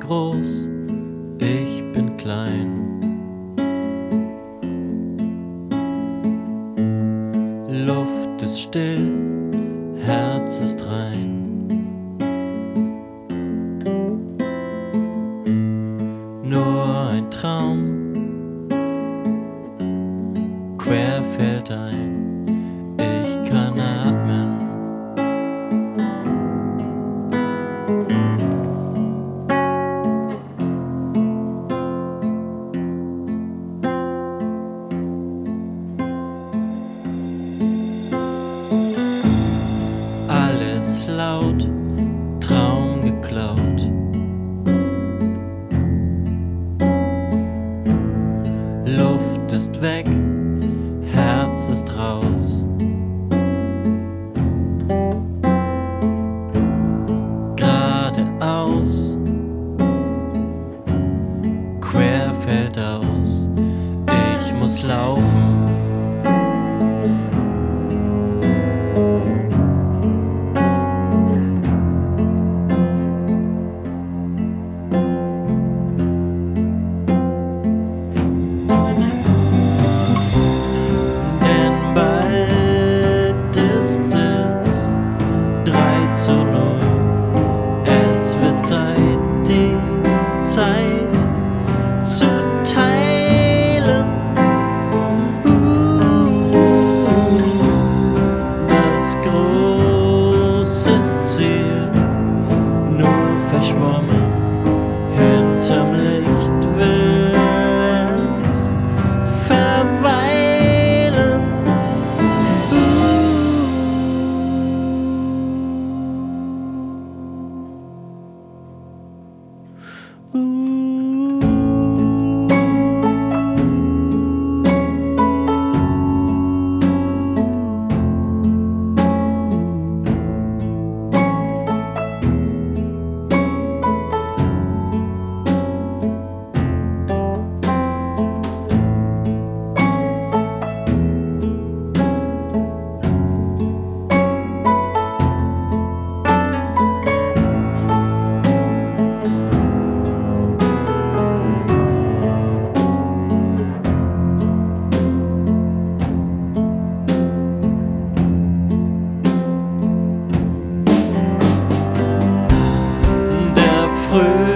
groß, ich bin klein. Luft ist still, Herz ist rein. Nur ein Traum quer fällt ein, Luft ist weg, Herz ist raus. Geradeaus, quer fällt aus. Ich muss laufen, Some. 헐